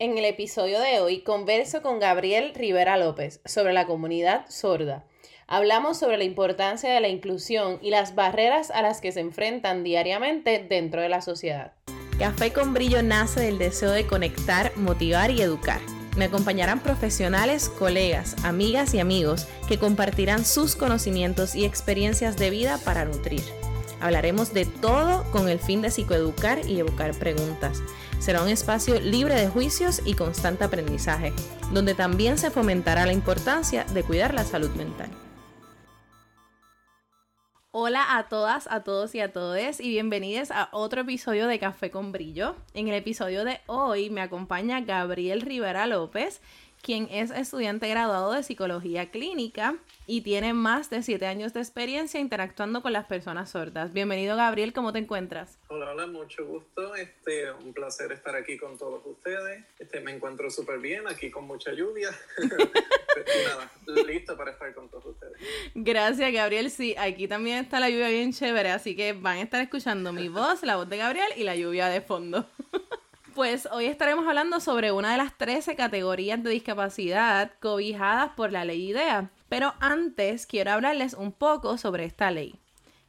En el episodio de hoy converso con Gabriel Rivera López sobre la comunidad sorda. Hablamos sobre la importancia de la inclusión y las barreras a las que se enfrentan diariamente dentro de la sociedad. Café con Brillo nace del deseo de conectar, motivar y educar. Me acompañarán profesionales, colegas, amigas y amigos que compartirán sus conocimientos y experiencias de vida para nutrir. Hablaremos de todo con el fin de psicoeducar y evocar preguntas. Será un espacio libre de juicios y constante aprendizaje, donde también se fomentará la importancia de cuidar la salud mental. Hola a todas, a todos y a todes y bienvenidos a otro episodio de Café con Brillo. En el episodio de hoy me acompaña Gabriel Rivera López, quien es estudiante graduado de psicología clínica y tiene más de siete años de experiencia interactuando con las personas sordas. Bienvenido Gabriel, ¿cómo te encuentras? Hola, hola, mucho gusto. Este, un placer estar aquí con todos ustedes. Este, me encuentro súper bien, aquí con mucha lluvia. nada, listo para estar con todos ustedes. Gracias, Gabriel. Sí, aquí también está la lluvia bien chévere, así que van a estar escuchando mi voz, la voz de Gabriel y la lluvia de fondo. Pues hoy estaremos hablando sobre una de las 13 categorías de discapacidad cobijadas por la ley IDEA. Pero antes quiero hablarles un poco sobre esta ley.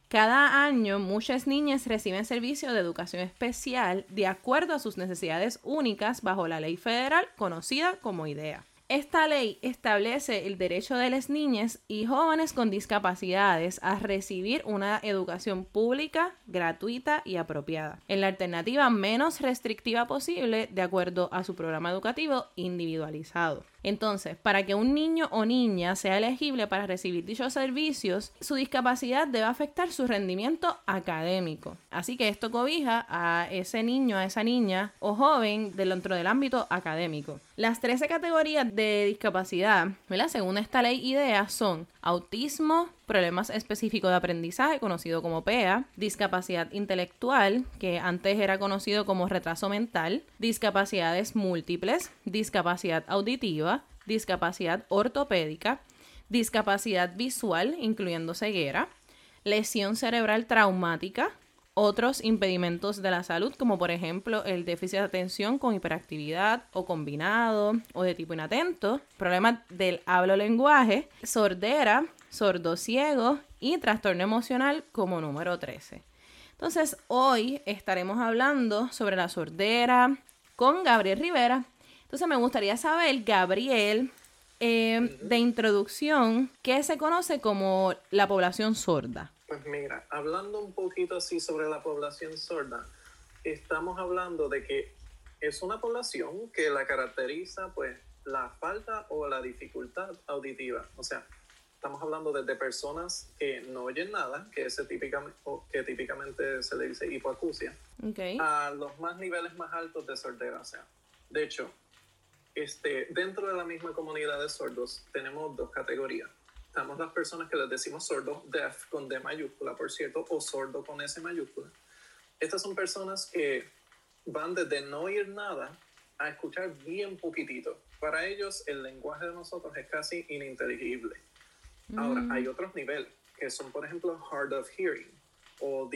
Cada año muchas niñas reciben servicio de educación especial de acuerdo a sus necesidades únicas bajo la ley federal conocida como IDEA. Esta ley establece el derecho de las niñas y jóvenes con discapacidades a recibir una educación pública, gratuita y apropiada, en la alternativa menos restrictiva posible de acuerdo a su programa educativo individualizado. Entonces, para que un niño o niña sea elegible para recibir dichos servicios, su discapacidad debe afectar su rendimiento académico. Así que esto cobija a ese niño, a esa niña o joven dentro del ámbito académico. Las 13 categorías de discapacidad, según esta ley IDEA, son autismo, problemas específicos de aprendizaje, conocido como PEA, discapacidad intelectual, que antes era conocido como retraso mental, discapacidades múltiples, discapacidad auditiva, discapacidad ortopédica, discapacidad visual, incluyendo ceguera, lesión cerebral traumática, otros impedimentos de la salud, como por ejemplo el déficit de atención con hiperactividad o combinado o de tipo inatento, problemas del hablo-lenguaje, sordera, sordo ciego y trastorno emocional como número 13. Entonces, hoy estaremos hablando sobre la sordera con Gabriel Rivera. Entonces, me gustaría saber, Gabriel, eh, de introducción, ¿qué se conoce como la población sorda? Pues mira, hablando un poquito así sobre la población sorda, estamos hablando de que es una población que la caracteriza pues la falta o la dificultad auditiva. O sea, estamos hablando desde personas que no oyen nada, que, ese típicamente, que típicamente se le dice hipoacusia, a los más niveles más altos de sordera. O sea, de hecho, este, dentro de la misma comunidad de sordos tenemos dos categorías estamos las personas que les decimos sordo, deaf con D mayúscula, por cierto, o sordo con S mayúscula. Estas son personas que van desde no oír nada a escuchar bien poquitito. Para ellos el lenguaje de nosotros es casi ininteligible. Ahora, hay mm. otros niveles que son, por ejemplo, hard of hearing o,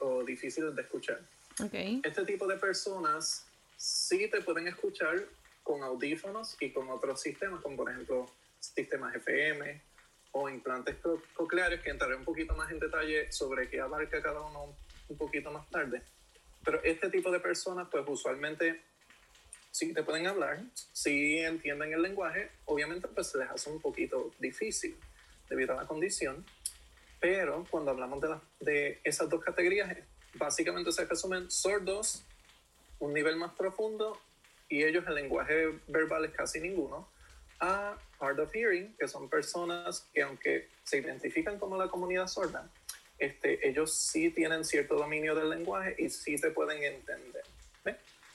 o difíciles de escuchar. Okay. Este tipo de personas sí te pueden escuchar con audífonos y con otros sistemas, como por ejemplo sistemas FM o implantes cocleares, que entraré un poquito más en detalle sobre qué abarca cada uno un poquito más tarde. Pero este tipo de personas, pues usualmente sí te pueden hablar, sí entienden el lenguaje, obviamente pues se les hace un poquito difícil debido a la condición, pero cuando hablamos de, de esas dos categorías, básicamente se resumen sordos, un nivel más profundo, y ellos el lenguaje verbal es casi ninguno, a hard of hearing, que son personas que aunque se identifican como la comunidad sorda, este, ellos sí tienen cierto dominio del lenguaje y sí te pueden entender.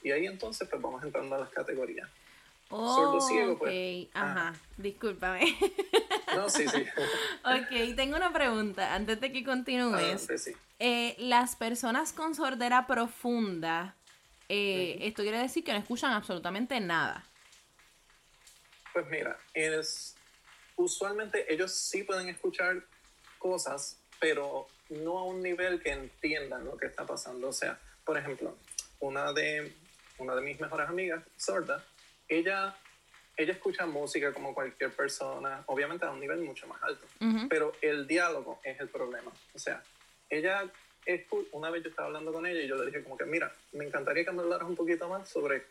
Y ahí entonces pues vamos entrando a las categorías. Sordo ciego, pues. Ok, ajá, discúlpame. No, sí, sí. ok, tengo una pregunta antes de que continúes. Eh, las personas con sordera profunda, eh, esto quiere decir que no escuchan absolutamente nada. Pues mira, es, usualmente ellos sí pueden escuchar cosas, pero no a un nivel que entiendan lo que está pasando. O sea, por ejemplo, una de una de mis mejores amigas, sorda, ella, ella escucha música como cualquier persona, obviamente a un nivel mucho más alto, pero el diálogo es el problema. O sea, ella, una vez yo estaba hablando con ella y yo le dije como que, mira, me encantaría que me hablaras un poquito más sobre,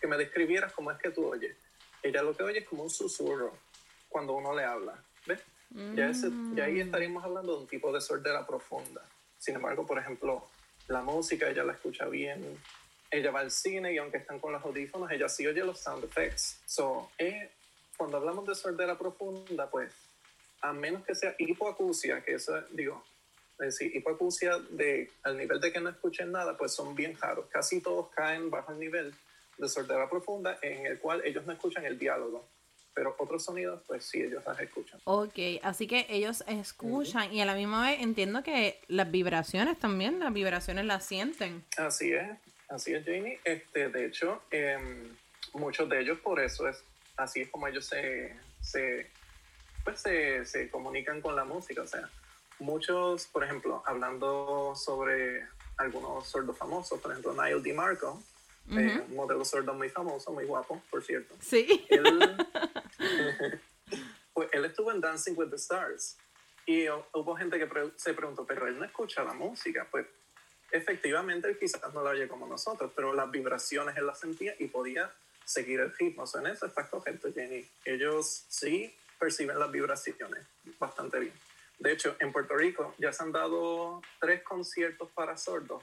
que me describieras cómo es que tú oyes. Ella lo que oye es como un susurro cuando uno le habla, ¿ves? Ya, ya ahí mm. estaríamos hablando de un tipo de sordera profunda. Sin embargo, por ejemplo, la música ella la escucha bien, ella va al cine y aunque están con los audífonos, ella sí oye los sound effects. So, eh, cuando hablamos de sordera profunda, pues, a menos que sea hipoacusia, que eso, digo, es decir, hipoacusia de, al nivel de que no escuchen nada, pues son bien raros. Casi todos caen bajo el nivel de sordera profunda en el cual ellos no escuchan el diálogo pero otros sonidos, pues sí, ellos las escuchan. Ok, así que ellos escuchan y a la misma vez entiendo que las vibraciones también, las vibraciones las sienten. Así es, así es, Jamie. Este, de hecho, em, muchos de ellos por eso es, así es como ellos se, se, pues se, se comunican con la música. O sea, muchos, por ejemplo, hablando sobre algunos sordos famosos, por ejemplo, Niall DiMarco, eh, un modelo sordo muy famoso, muy guapo, por cierto. Sí. Él, pues él estuvo en Dancing with the Stars y hubo gente que se preguntó, pero él no escucha la música. Pues efectivamente él quizás no la oye como nosotros, pero las vibraciones él las sentía y podía seguir el ritmo. en eso está correcto, Jenny. Ellos sí perciben las vibraciones bastante bien. De hecho, en Puerto Rico ya se han dado tres conciertos para sordos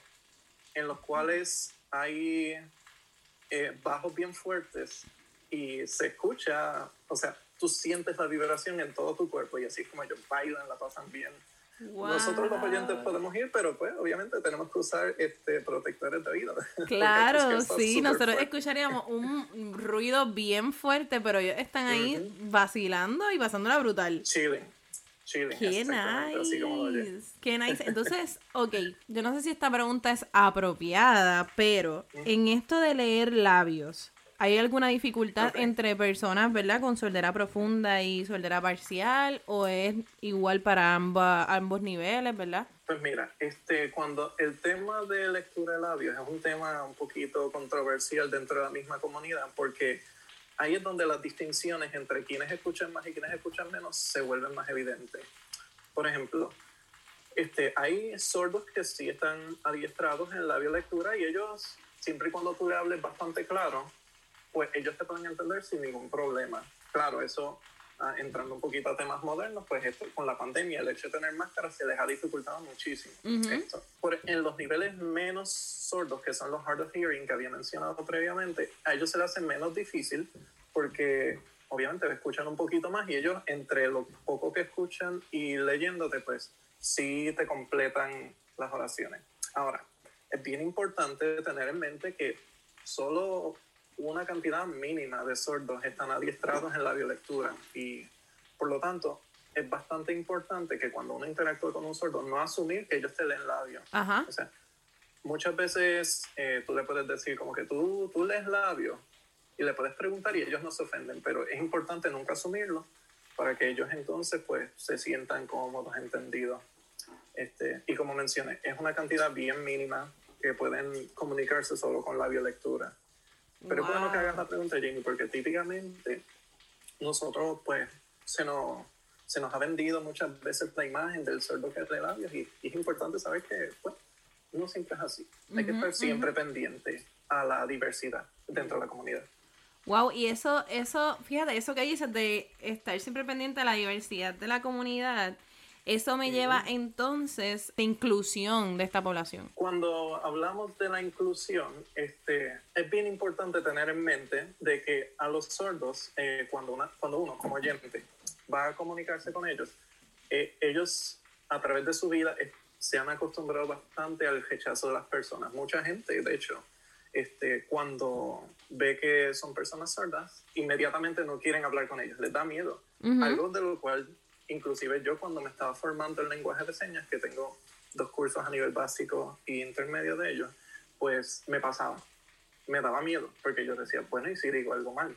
en los cuales hay eh, bajos bien fuertes y se escucha, o sea, tú sientes la vibración en todo tu cuerpo y así como ellos bailan, la pasan bien. Nosotros los oyentes podemos ir, pero pues obviamente tenemos que usar este protectores de oído. Claro, sí, nosotros escucharíamos un ruido bien fuerte, pero ellos están ahí vacilando y pasándola brutal. Chilling. Chilling. Qué nice. Qué nice. Entonces, ok, yo no sé si esta pregunta es apropiada, pero en esto de leer labios, ¿Hay alguna dificultad entre personas, verdad, con sordera profunda y sordera parcial o es igual para ambas, ambos niveles, verdad? Pues mira, este, cuando el tema de lectura de labios es un tema un poquito controversial dentro de la misma comunidad porque ahí es donde las distinciones entre quienes escuchan más y quienes escuchan menos se vuelven más evidentes. Por ejemplo, este, hay sordos que sí están adiestrados en labio lectura y ellos, siempre y cuando tú le hables bastante claro, pues ellos te pueden entender sin ningún problema. Claro, eso entrando un poquito a temas modernos, pues esto, con la pandemia, el hecho de tener máscaras se les ha dificultado muchísimo. esto. Por, en los niveles menos sordos, que son los hard of hearing que había mencionado previamente, a ellos se les hace menos difícil porque obviamente escuchan un poquito más y ellos entre lo poco que escuchan y leyéndote, pues sí te completan las oraciones. Ahora, es bien importante tener en mente que solo una cantidad mínima de sordos están adiestrados en la biolectura y por lo tanto es bastante importante que cuando uno interactúa con un sordo no asumir que ellos te leen labio. O sea, muchas veces eh, tú le puedes decir como que tú, tú lees labio y le puedes preguntar y ellos no se ofenden, pero es importante nunca asumirlo para que ellos entonces pues se sientan cómodos, entendidos. Este, y como mencioné, es una cantidad bien mínima que pueden comunicarse solo con la biolectura. Pero es bueno que hagas la pregunta, Jamie, porque típicamente nosotros, pues, se nos, se nos ha vendido muchas veces la imagen del sordo que es de labios y, es importante saber que, pues, no siempre es así. Hay que estar siempre pendiente a la diversidad dentro de la comunidad. Wow, y eso, eso, fíjate, eso que dices de estar siempre pendiente a la diversidad de la comunidad, eso me lleva entonces de inclusión de esta población. Cuando hablamos de la inclusión, este, es bien importante tener en mente de que a los sordos, eh, cuando, una, cuando uno como oyente va a comunicarse con ellos, eh, ellos a través de su vida eh, se han acostumbrado bastante al rechazo de las personas. Mucha gente, de hecho, este, cuando ve que son personas sordas, inmediatamente no quieren hablar con ellos, les da miedo. Algo de lo cual inclusive yo cuando me estaba formando el lenguaje de señas, que tengo dos cursos a nivel básico y intermedio de ellos, pues me pasaba. Me daba miedo, porque yo decía, bueno, ¿y si digo algo mal?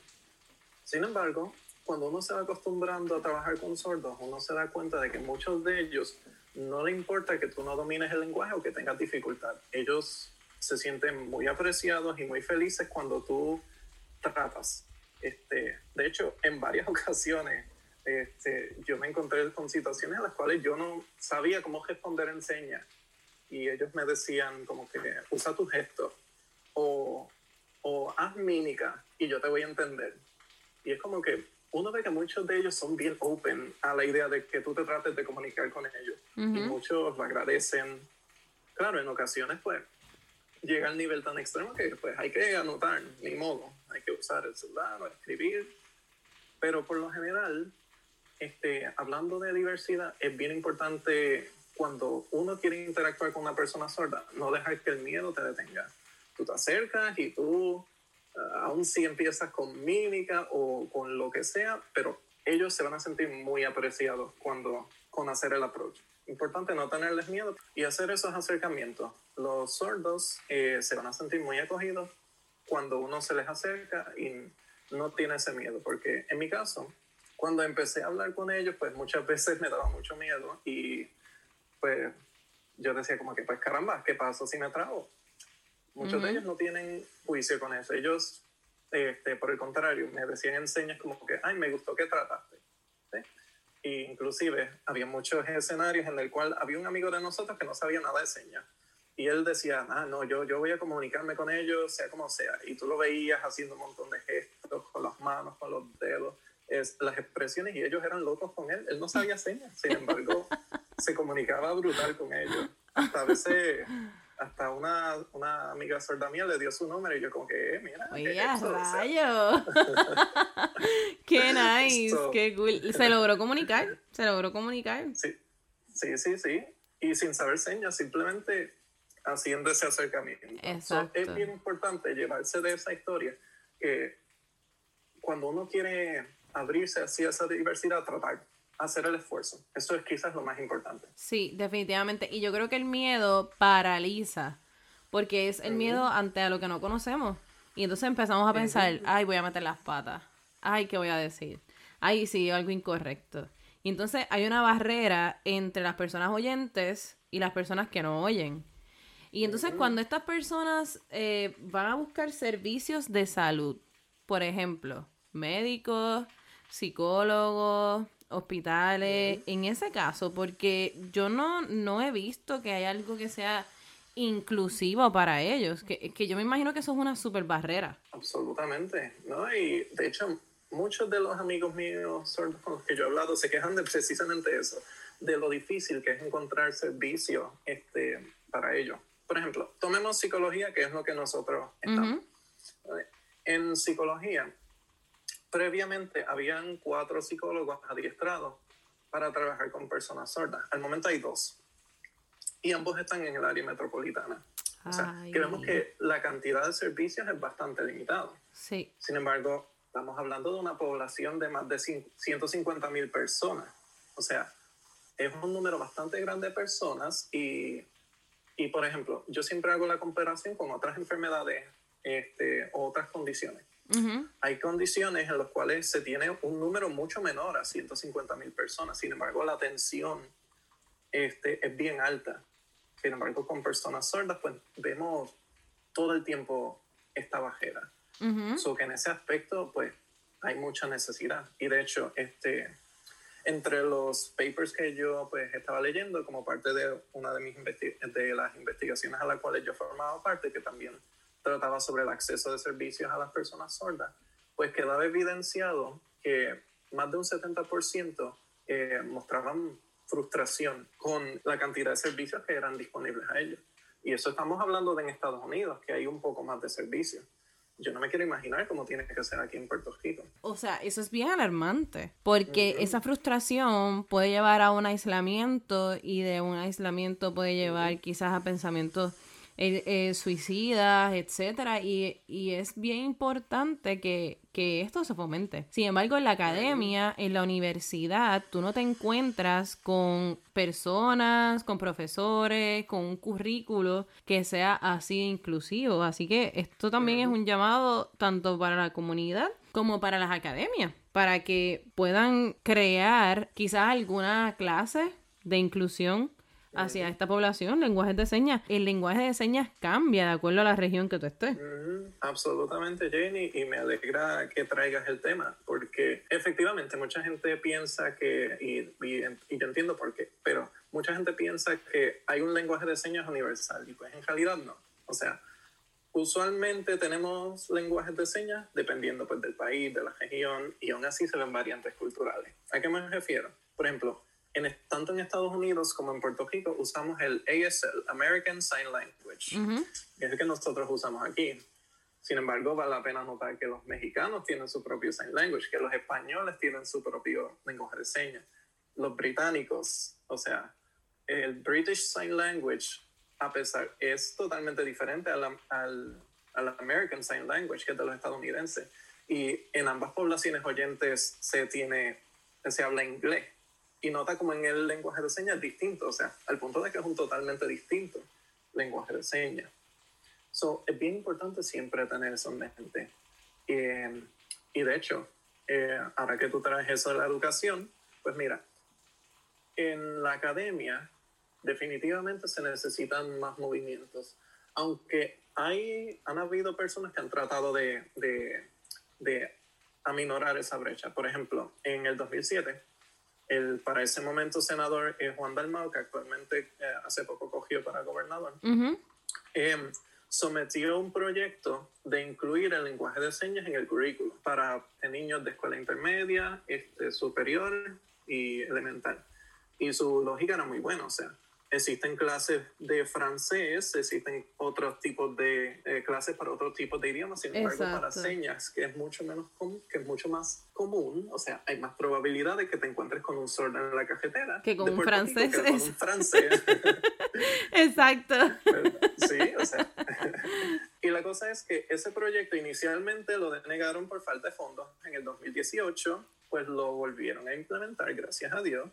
Sin embargo, cuando uno se va acostumbrando a trabajar con sordos, uno se da cuenta de que muchos de ellos no le importa que tú no domines el lenguaje o que tengas dificultad. Ellos se sienten muy apreciados y muy felices cuando tú tratas. Este, de hecho, en varias ocasiones este, yo me encontré con situaciones en las cuales yo no sabía cómo responder en señas y ellos me decían como que usa tu gesto o, o haz mímica y yo te voy a entender. Y es como que uno ve que muchos de ellos son bien open a la idea de que tú te trates de comunicar con ellos. Y muchos lo agradecen. Claro, en ocasiones pues llega al nivel tan extremo que pues hay que anotar, ni modo. Hay que usar el celular o escribir. Pero por lo general, este, hablando de diversidad, es bien importante cuando uno quiere interactuar con una persona sorda, no dejar que el miedo te detenga. Tú te acercas y tú aún si empiezas con mímica o con lo que sea, pero ellos se van a sentir muy apreciados cuando con hacer el approach. Importante no tenerles miedo y hacer esos acercamientos. Los sordos eh, se van a sentir muy acogidos cuando uno se les acerca y no tiene ese miedo, porque en mi caso, cuando empecé a hablar con ellos, pues muchas veces me daba mucho miedo y pues yo decía como que pues caramba, ¿qué pasa si me trago? Muchos de ellos no tienen juicio con eso. Ellos, este, por el contrario, me decían en señas como que, ay, me gustó que trataste. ¿Sí? inclusive había muchos escenarios en el cual había un amigo de nosotros que no sabía nada de señas. Y él decía, ah, no, yo, yo voy a comunicarme con ellos, sea como sea. Y tú lo veías haciendo un montón de gestos con las manos, con los dedos, es, las expresiones, y ellos eran locos con él. Él no sabía señas, sin embargo, se comunicaba brutal con ellos. Hasta a veces hasta una, una amiga sorda mía le dio su número y yo como que, eh, mira. Oye, rayo. qué nice, qué cool. Se logró comunicar, se logró comunicar. Sí, sí, sí, sí. Y sin saber señas, simplemente haciendo ese acercamiento. Exacto. es bien importante llevarse de esa historia que cuando uno quiere abrirse hacia esa diversidad, tratar hacer el esfuerzo. Eso es quizás lo más importante. Sí, definitivamente. Y yo creo que el miedo paraliza, porque es el miedo ante a lo que no conocemos. Y entonces empezamos a pensar, ay, voy a meter las patas. Ay, ¿qué voy a decir? Ay, sí, algo incorrecto. Y entonces hay una barrera entre las personas oyentes y las personas que no oyen. Y entonces cuando estas personas eh, van a buscar servicios de salud, por ejemplo, médicos, psicólogos, hospitales, en ese caso, porque yo no, no he visto que haya algo que sea inclusivo para ellos, que, que yo me imagino que eso es una super barrera. Absolutamente, ¿no? Y de hecho, muchos de los amigos míos con los que yo he hablado se quejan de precisamente eso, de lo difícil que es encontrar servicio este, para ellos. Por ejemplo, tomemos psicología, que es lo que nosotros estamos. En psicología, previamente habían cuatro psicólogos adiestrados para trabajar con personas sordas. Al momento hay dos. Y ambos están en el área metropolitana. O sea, que vemos que la cantidad de servicios es bastante limitada. Sí. Sin embargo, estamos hablando de una población de más de 150 mil personas. O sea, es un número bastante grande de personas y, y, por ejemplo, yo siempre hago la comparación con otras enfermedades este, o otras condiciones. Hay condiciones en las cuales se tiene un número mucho menor a 150 mil personas, sin embargo la atención este, es bien alta. Sin embargo, con personas sordas, pues vemos todo el tiempo esta bajera. Uh que en ese aspecto, pues hay mucha necesidad. Y de hecho, este, entre los papers que yo pues estaba leyendo como parte de una de mis de las investigaciones a las cuales yo formaba parte, que también trataba sobre el acceso de servicios a las personas sordas, pues quedaba evidenciado que más de un 70% eh, mostraban frustración con la cantidad de servicios que eran disponibles a ellos. Y eso estamos hablando de en Estados Unidos, que hay un poco más de servicios. Yo no me quiero imaginar cómo tiene que ser aquí en Puerto Rico. O sea, eso es bien alarmante, porque esa frustración puede llevar a un aislamiento y de un aislamiento puede llevar quizás a pensamientos eh, eh, suicidas, etcétera, y, es bien importante que, esto se fomente. Sin embargo, en la academia, en la universidad, tú no te encuentras con personas, con profesores, con un currículo que sea así inclusivo. Así que esto también es un llamado tanto para la comunidad como para las academias, para que puedan crear quizás alguna clase de inclusión hacia esta población, lenguajes de señas. El lenguaje de señas cambia de acuerdo a la región que tú estés. Absolutamente, Jenny, y me alegra que traigas el tema, porque efectivamente mucha gente piensa que, y, y, y yo entiendo por qué, pero mucha gente piensa que hay un lenguaje de señas universal, y pues en realidad no. O sea, usualmente tenemos lenguajes de señas dependiendo pues, del país, de la región, y aún así se ven variantes culturales. ¿A qué me refiero? Por ejemplo, en, tanto en Estados Unidos como en Puerto Rico usamos el ASL, American Sign Language, que es el que nosotros usamos aquí. Sin embargo, vale la pena notar que los mexicanos tienen su propio Sign Language, que los españoles tienen su propio lenguaje de señas, los británicos, o sea, el British Sign Language a pesar, es totalmente diferente al, al, American Sign Language, que es de los estadounidenses. Y en ambas poblaciones oyentes se tiene, se habla inglés. Y nota como en el lenguaje de señas es distinto, o sea, al punto de que es un totalmente distinto lenguaje de señas. So, es bien importante siempre tener eso en mente. y de hecho, eh, ahora que tú traes eso de la educación, pues mira, en la academia definitivamente se necesitan más movimientos. Aunque hay, han habido personas que han tratado de, de, de aminorar esa brecha. Por ejemplo, en el 2007, el para ese momento senador eh, Juan Dalmau, que actualmente eh, hace poco cogió para gobernador, em, sometió un proyecto de incluir el lenguaje de señas en el currículo para niños de escuela intermedia, este, superior y elemental. Y su lógica era muy buena, o sea, existen clases de francés, existen otros tipos de eh, clases para otros tipos de idiomas, sin embargo para señas, que es mucho menos común, que es mucho más común, o sea, hay más probabilidad de que te encuentres con un sordo en la cajetera que con un francés. que con un francés. Exacto. Sí, o sea. y la cosa es que ese proyecto inicialmente lo denegaron por falta de fondos. En el 2018, pues lo volvieron a implementar, gracias a Dios.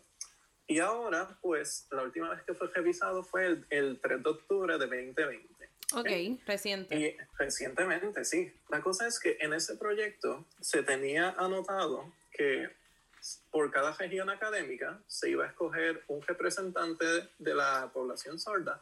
Y ahora, pues, la última vez que fue revisado fue el, el 3 de octubre de 2020. Ok, reciente. Y recientemente, sí. La cosa es que en ese proyecto se tenía anotado que por cada región académica se iba a escoger un representante de la población sorda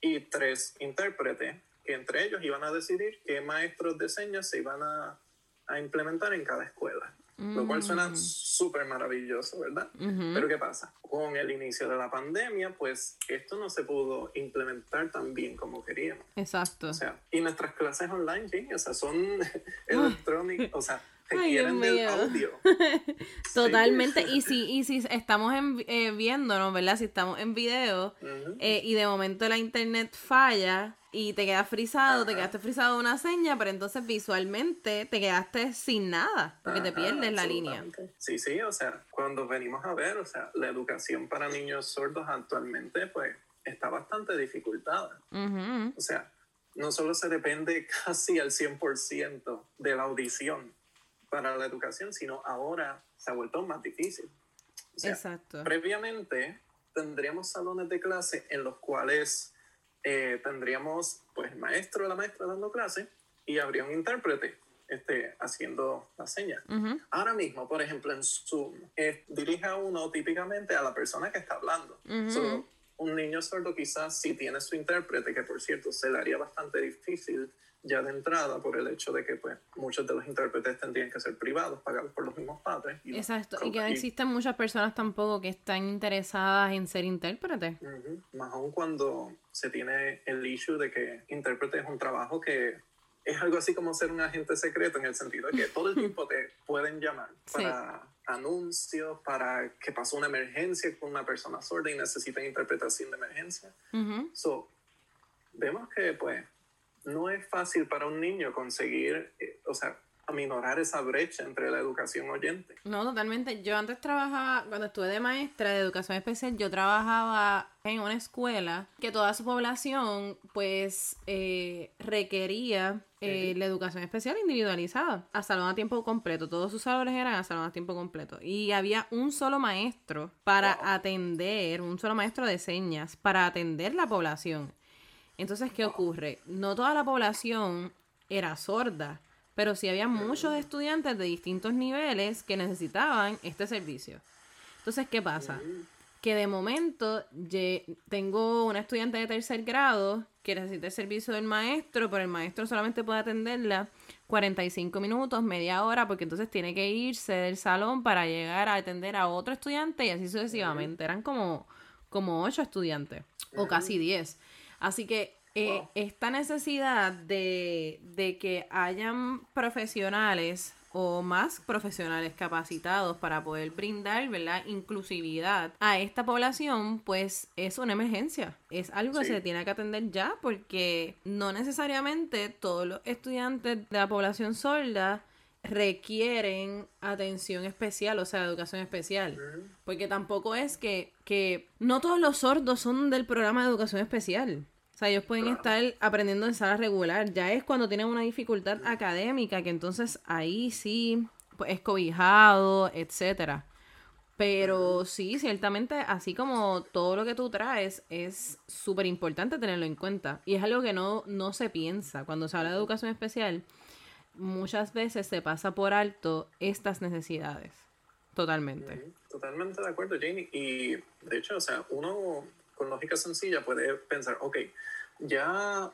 y tres intérpretes, que entre ellos iban a decidir qué maestros de señas se iban a, a implementar en cada escuela. Lo cual suena mm. súper maravilloso, ¿verdad? Pero ¿qué pasa? Con el inicio de la pandemia, pues esto no se pudo implementar tan bien como queríamos. Exacto. O sea, y nuestras clases online, sí, o sea, son electrónicas, o sea, requieren del audio. Totalmente. Y si, y si estamos en, eh, viéndonos, ¿verdad? Si estamos en video eh, y de momento la internet falla y te quedas frisado, te quedaste frisado una seña, pero entonces visualmente te quedaste sin nada, porque te pierdes la línea. Sí, sí, o sea, cuando venimos a ver, o sea, la educación para niños sordos actualmente, pues, está bastante dificultada. O sea, no solo se depende casi al 100% de la audición para la educación, sino ahora se ha vuelto más difícil. Exacto. Previamente tendríamos salones de clase en los cuales eh, tendríamos pues el maestro o la maestra dando clase y habría un intérprete este, haciendo la seña. Ahora mismo, por ejemplo, en Zoom, eh, dirige a uno típicamente a la persona que está hablando. un niño sordo quizás si tiene su intérprete, que por cierto se le haría bastante difícil ya de entrada por el hecho de que pues muchos de los intérpretes tendrían que ser privados, pagados por los mismos padres. Exacto, y que existen muchas personas tampoco que están interesadas en ser intérpretes. Más aún cuando se tiene el issue de que intérprete es un trabajo que es algo así como ser un agente secreto en el sentido de que todo el tiempo te pueden llamar para anuncios, para que pasó una emergencia con una persona sorda y necesitan interpretación de emergencia. So, vemos que pues no es fácil para un niño conseguir, eh, o sea, aminorar esa brecha entre la educación oyente. No, totalmente. Yo antes trabajaba, cuando estuve de maestra de educación especial, yo trabajaba en una escuela que toda su población, pues, eh, requería eh, la educación especial individualizada, a salón a tiempo completo. Todos sus salones eran a salón a tiempo completo. Y había un solo maestro para atender, un solo maestro de señas, para atender la población. Entonces, ¿qué ocurre? No toda la población era sorda, pero sí había muchos estudiantes de distintos niveles que necesitaban este servicio. Entonces, ¿qué pasa? que de momento tengo una estudiante de tercer grado que necesita el servicio del maestro, pero el maestro solamente puede atenderla 45 minutos, media hora, porque entonces tiene que irse del salón para llegar a atender a otro estudiante y así sucesivamente. Eran como, como 8 estudiantes, o casi 10. Así que eh, esta necesidad de, de que hayan profesionales o más profesionales capacitados para poder brindar, ¿verdad? Inclusividad a esta población, pues es una emergencia. Es algo que se tiene que atender ya porque no necesariamente todos los estudiantes de la población sorda requieren atención especial, o sea, educación especial. Porque tampoco es que, que no todos los sordos son del programa de educación especial. O sea, ellos pueden estar aprendiendo en sala regular. Ya es cuando tienen una dificultad académica, que entonces ahí sí pues, es cobijado, etcétera. Pero sí, ciertamente, así como todo lo que tú traes, es súper importante tenerlo en cuenta. Y es algo que no, no se piensa. Cuando se habla de educación especial, muchas veces se pasa por alto estas necesidades. Totalmente. Totalmente de acuerdo, Janie. Y de hecho, o sea, uno con lógica sencilla puede pensar, ok, ya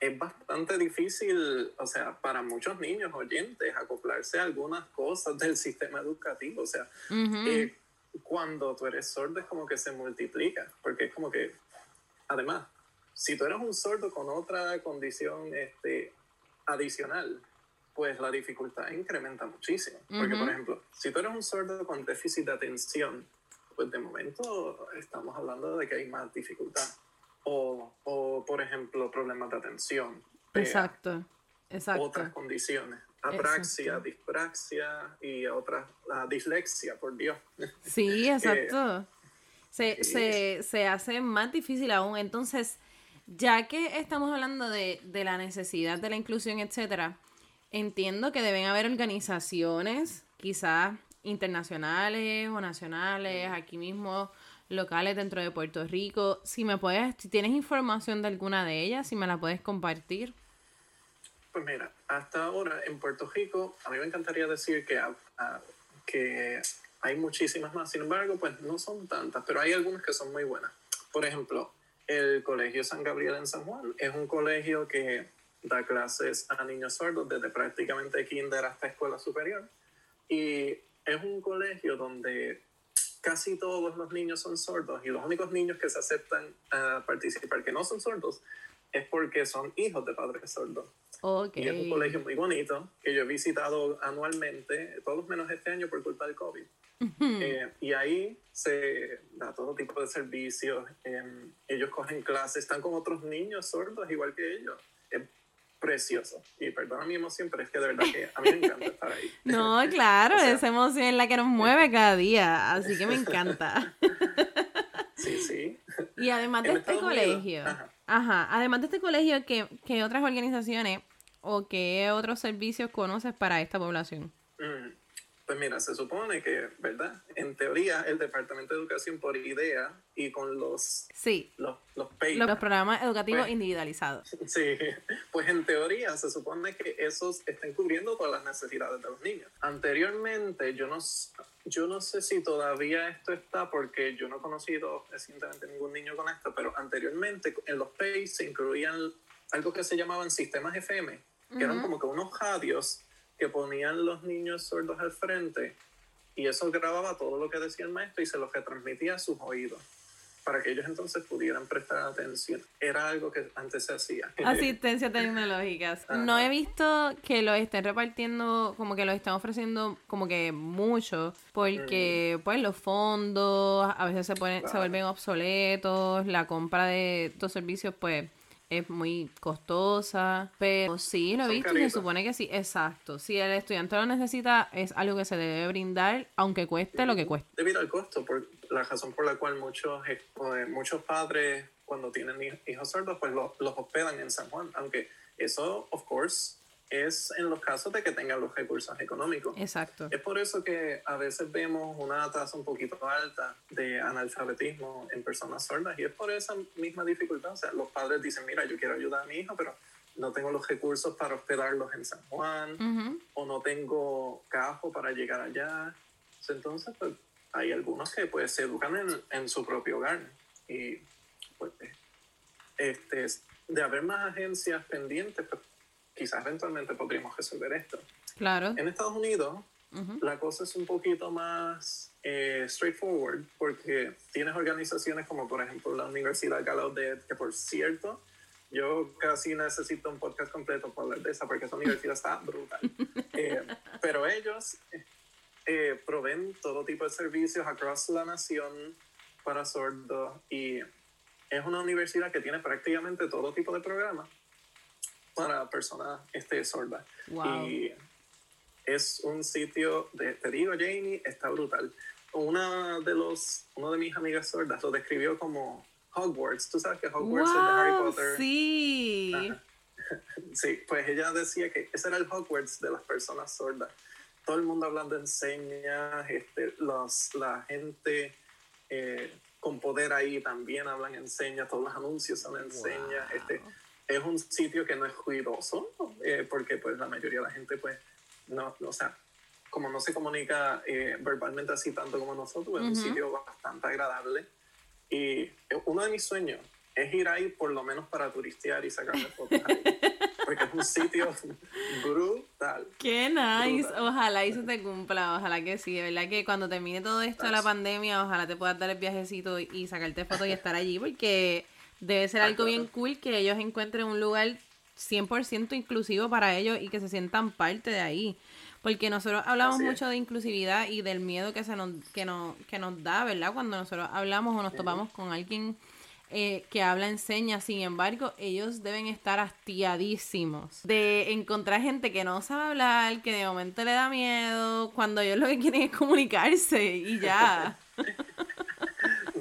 es bastante difícil, o sea, para muchos niños oyentes acoplarse a algunas cosas del sistema educativo. O sea, eh, cuando tú eres sordo es como que se multiplica, porque es como que, además, si tú eres un sordo con otra condición este, adicional, pues la dificultad incrementa muchísimo. Porque, por ejemplo, si tú eres un sordo con déficit de atención, pues de momento estamos hablando de que hay más dificultad. O, o por ejemplo, problemas de atención. Exacto, exacto. Otras condiciones. Apraxia, dispraxia y otras, la dislexia, por Dios. Sí, exacto. se, se, se hace más difícil aún. Entonces, ya que estamos hablando de, de la necesidad de la inclusión, etcétera, entiendo que deben haber organizaciones, quizás internacionales o nacionales, aquí mismo locales dentro de Puerto Rico. Si me puedes, si tienes información de alguna de ellas, si me la puedes compartir. Pues mira, hasta ahora en Puerto Rico, a mí me encantaría decir que, que hay muchísimas más, sin embargo, pues no son tantas, pero hay algunas que son muy buenas. Por ejemplo, el Colegio San Gabriel en San Juan es un colegio que da clases a niños sordos desde prácticamente kinder hasta escuela superior. Y es un colegio donde casi todos los niños son sordos y los únicos niños que se aceptan a participar que no son sordos es porque son hijos de padres sordos. Okay. Y es un colegio muy bonito que yo he visitado anualmente, todos menos este año por culpa del COVID. Eh, y ahí se da todo tipo de servicios. Em, ellos cogen clases, están con otros niños sordos igual que ellos precioso. Y perdona mi emoción, pero es que de verdad que a mí me encanta estar ahí. No, claro, esa emoción es la que nos mueve cada día, así que me encanta. sí, sí. Y además de este colegio, ajá. además de este colegio, ¿qué, ¿qué, otras organizaciones o qué otros servicios conoces para esta población? Pues mira, se supone que, ¿verdad? En teoría, el Departamento de Educación por idea y con los... Sí. Los, los, los programas educativos pues, individualizados. Sí, pues en teoría se supone que esos están cubriendo todas las necesidades de los niños. Anteriormente, yo no, yo no sé si todavía esto está porque yo no he conocido recientemente ningún niño con esto, pero anteriormente en los PACE se incluían algo que se llamaban sistemas FM, que eran como que unos radios que ponían los niños sordos al frente y eso grababa todo lo que decía el maestro y se lo retransmitía a sus oídos para que ellos entonces pudieran prestar atención. Era algo que antes se hacía. Asistencia tecnológica. No he visto que lo estén repartiendo, como que lo estén ofreciendo como que mucho, porque pues los fondos a veces se, ponen, se vuelven obsoletos, la compra de estos servicios pues es muy costosa, pero sí lo he visto y se supone que sí, exacto. Si el estudiante lo necesita, es algo que se debe brindar, aunque cueste lo que cueste. Debido al costo, por la razón por la cual muchos, eh, muchos padres, cuando tienen hijos sordos, pues los, los hospedan en San Juan, aunque eso, of course, es en los casos de que tengan los recursos económicos. Exacto. Es por eso que a veces vemos una tasa un poquito alta de analfabetismo en personas sordas y es por esa misma dificultad. O sea, los padres dicen, mira, yo quiero ayudar a mi hijo, pero no tengo los recursos para hospedarlos en San Juan o no tengo cajo para llegar allá. Entonces, pues, hay algunos que pues se educan en, en su propio hogar y pues este, de haber más agencias pendientes, pues quizás eventualmente podríamos resolver esto. Claro. En Estados Unidos la cosa es un poquito más eh, straightforward porque tienes organizaciones como por ejemplo la Universidad Gallaudet, que por cierto, yo casi necesito un podcast completo para hablar de esa porque esa universidad está brutal. Eh, pero ellos eh, proveen todo tipo de servicios across la nación para sordos y es una universidad que tiene prácticamente todo tipo de programas para personas este, sordas. Y es un sitio, de, te digo, Jamie, está brutal. Una de los, uno de mis amigas sordas lo describió como Hogwarts. Tú sabes que Hogwarts es de Harry Potter. Sí. Sí, pues ella decía que ese era el Hogwarts de las personas sordas. Todo el mundo hablando en señas, este, los, la gente eh, con poder ahí también hablan en señas, todos los anuncios son en señas. Este, es un sitio que no es ruidoso, eh, porque pues la mayoría de la gente pues no, o sea, como no se comunica eh, verbalmente así tanto como nosotros, es un sitio bastante agradable. Y uno de mis sueños es ir ahí por lo menos para turistear y sacarme fotos ahí. Porque es un sitio brutal. Qué nice. Ojalá y se te cumpla, ojalá que sí. De verdad que cuando termine todo esto de la pandemia, ojalá te puedas dar el viajecito y sacarte fotos y estar allí, porque debe ser algo bien cool que ellos encuentren un lugar 100% inclusivo para ellos y que se sientan parte de ahí. Porque nosotros hablamos mucho de inclusividad y del miedo que, se nos, que, nos, que nos da, ¿verdad? Cuando nosotros hablamos o nos topamos con alguien eh, que habla en señas. Sin embargo, ellos deben estar hastiadísimos de encontrar gente que no sabe hablar, que de momento le da miedo, cuando ellos lo que quieren es comunicarse y ya.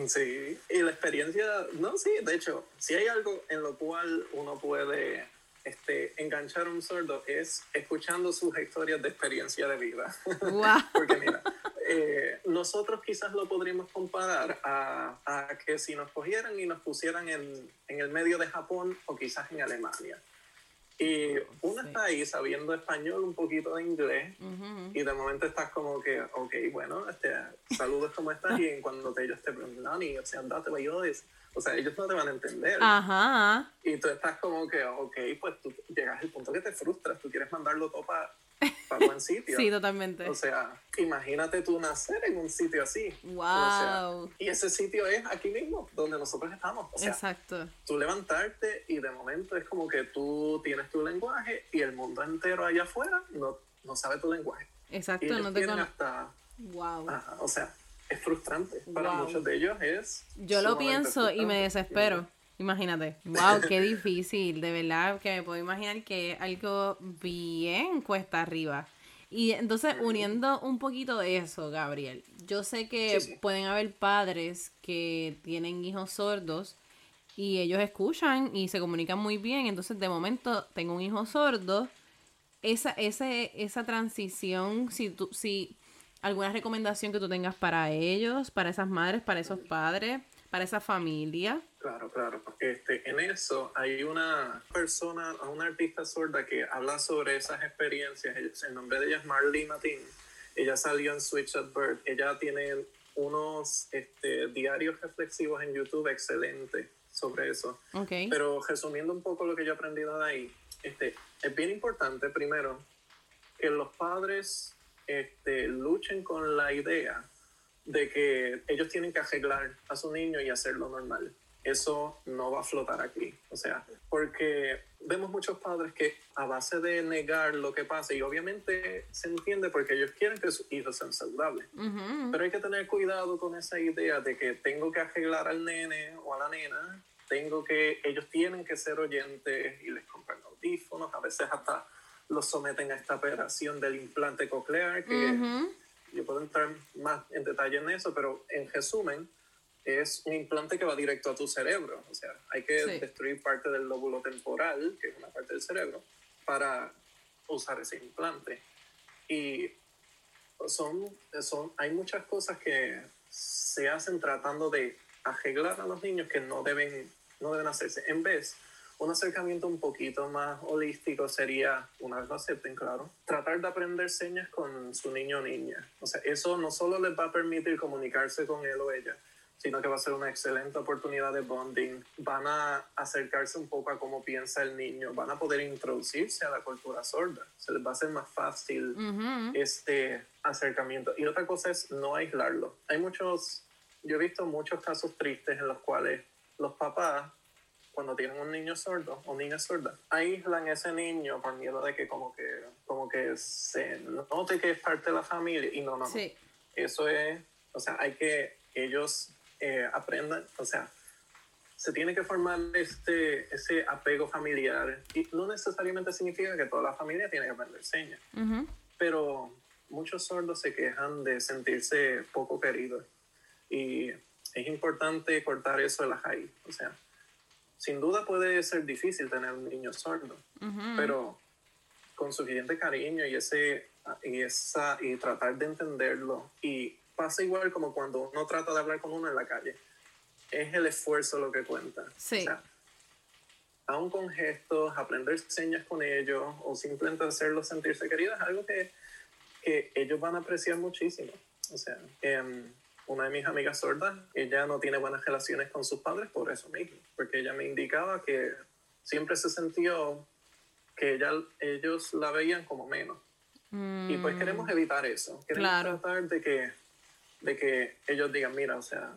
Sí, y la experiencia, no, sí, de hecho, si hay algo en lo cual uno puede este, enganchar a un sordo es escuchando sus historias de experiencia de vida. Porque mira, eh, nosotros quizás lo podríamos comparar a, a, que si nos cogieran y nos pusieran en, en, el medio de Japón o quizás en Alemania. Y uno está ahí sabiendo español, un poquito de inglés, y de momento estás como que, ok, bueno, este, saludos, ¿cómo estás? y cuando te, ellos te preguntan, o sea, andate, eso o sea, ellos no te van a entender. Ajá. Y tú estás como que, ok, pues tú llegas al punto que te frustras, tú quieres mandarlo todo para buen sitio. sí, totalmente. O sea, imagínate tú nacer en un sitio así. Wow. y ese sitio es aquí mismo, donde nosotros estamos. O sea, Exacto. Tú levantarte y de momento es como que tú tienes tu lenguaje y el mundo entero allá afuera no, no sabe tu lenguaje. Exacto, no te conozco. hasta... Wow. o sea, es frustrante. Para muchos de ellos es. Yo lo pienso y me desespero. Imagínate. Wow, qué difícil. De verdad que me puedo imaginar que es algo bien cuesta arriba. Y entonces, uniendo un poquito de eso, Gabriel, yo sé que pueden haber padres que tienen hijos sordos y ellos escuchan y se comunican muy bien. Entonces, de momento, tengo un hijo sordo. Esa, ese, esa transición, si tú, si alguna recomendación que tú tengas para ellos, para esas madres, para esos padres, para esa familia. Claro, claro. Este, en eso hay una persona, una artista sorda que habla sobre esas experiencias. El nombre de ella es Marley Matin. Ella salió en Switch at Birth. Ella tiene unos este, diarios reflexivos en YouTube excelentes sobre eso. Okay. Pero resumiendo un poco lo que yo he aprendido de ahí, este, es bien importante primero que los padres este, luchen con la idea de que ellos tienen que arreglar a su niño y hacerlo normal. Eso no va a flotar aquí. O sea, porque vemos muchos padres que a base de negar lo que pasa, y obviamente se entiende porque ellos quieren que sus hijos sean saludables, pero hay que tener cuidado con esa idea de que tengo que arreglar al nene o a la nena, tengo que, ellos tienen que ser oyentes y les compran audífonos, a veces hasta los someten a esta operación del implante coclear, que yo puedo entrar más en detalle en eso, pero en resumen, es un implante que va directo a tu cerebro. O sea, hay que destruir parte del lóbulo temporal, que es una parte del cerebro, para usar ese implante. Y son, son, hay muchas cosas que se hacen tratando de arreglar a los niños que no deben, no deben hacerse. En vez, un acercamiento un poquito más holístico sería, una vez lo acepten, claro, tratar de aprender señas con su niño o niña. O sea, eso no solo les va a permitir comunicarse con él o ella, sino que va a ser una excelente oportunidad de bonding. Van a acercarse un poco a cómo piensa el niño, van a poder introducirse a la cultura sorda. Se les va a hacer más fácil este acercamiento. Y otra cosa es no aislarlo. Hay muchos, yo he visto muchos casos tristes en los cuales los papás cuando tienen un niño sordo o niña sorda, aíslan ese niño por miedo de que como que, como que se note que es parte de la familia y no, no, sí. Eso es, o sea, hay que ellos eh, aprendan, o sea, se tiene que formar este, ese apego familiar y no necesariamente significa que toda la familia tiene que aprender señas, pero muchos sordos se quejan de sentirse poco queridos y es importante cortar eso de la raíz, o sea, sin duda puede ser difícil tener un niño sordo, pero con suficiente cariño y ese y esa y tratar de entenderlo y pasa igual como cuando uno trata de hablar con uno en la calle. Es el esfuerzo lo que cuenta. Sí. O sea, aún con gestos, aprender señas con ellos o simplemente hacerlos sentirse queridos es algo que, que ellos van a apreciar muchísimo. O sea, eh, una de mis amigas sordas, ella no tiene buenas relaciones con sus padres por eso mismo, porque ella me indicaba que siempre se sintió que ella, ellos la veían como menos. Y pues mm. queremos evitar eso. Queremos tratar de que, de que ellos digan, mira, o sea,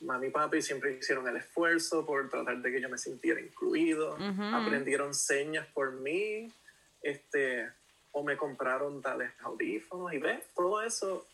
mami y papi siempre hicieron el esfuerzo por tratar de que yo me sintiera incluido, aprendieron señas por mí, este, o me compraron tales audífonos y ves, todo eso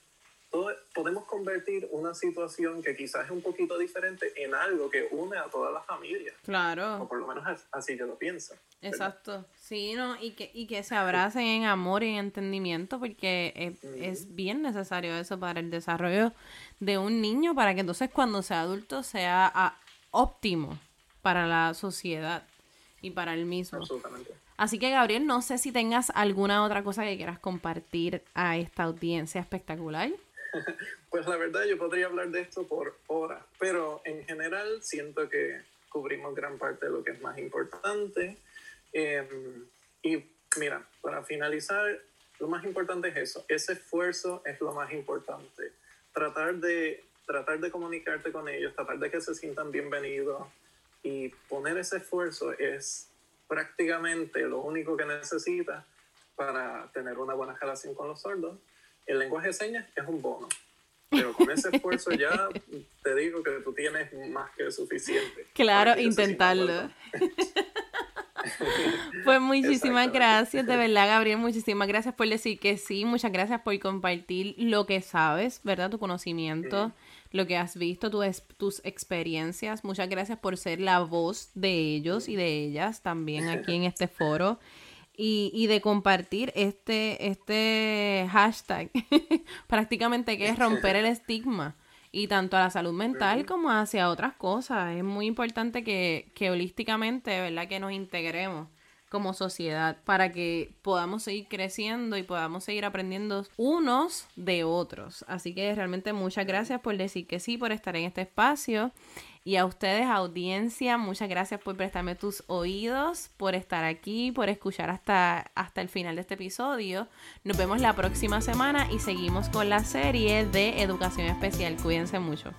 podemos convertir una situación que quizás es un poquito diferente en algo que une a toda la familia. Claro. O por lo menos así yo lo pienso. Exacto. Sí, ¿no? Y que, y que se abracen en amor y en entendimiento porque es, bien necesario eso para el desarrollo de un niño, para que entonces cuando sea adulto sea ah, óptimo para la sociedad y para el mismo. Absolutamente. Así que Gabriel, no sé si tengas alguna otra cosa que quieras compartir a esta audiencia espectacular. Pues la verdad yo podría hablar de esto por horas, pero en general siento que cubrimos gran parte de lo que es más importante. Em, y mira, para finalizar, lo más importante es eso, ese esfuerzo es lo más importante. Tratar de, tratar de comunicarte con ellos, tratar de que se sientan bienvenidos y poner ese esfuerzo es prácticamente lo único que necesitas para tener una buena relación con los sordos el lenguaje de señas es un bono. Pero con ese esfuerzo ya te digo que tú tienes más que suficiente. Claro, intentarlo. pues muchísimas gracias, de verdad, Gabriel, muchísimas gracias por decir que sí, muchas gracias por compartir lo que sabes, ¿verdad? Tu conocimiento, lo que has visto, tu, tus experiencias. Muchas gracias por ser la voz de ellos y de ellas también aquí en este foro y, y de compartir este, este hashtag, prácticamente que es romper el estigma y tanto a la salud mental como hacia otras cosas. Es muy importante que, que holísticamente, ¿verdad? Que nos integremos como sociedad para que podamos seguir creciendo y podamos seguir aprendiendo unos de otros. Así que realmente muchas gracias por decir que sí, por estar en este espacio. Y a ustedes, audiencia, muchas gracias por prestarme tus oídos, por estar aquí, por escuchar hasta, hasta el final de este episodio. Nos vemos la próxima semana y seguimos con la serie de educación especial. Cuídense mucho.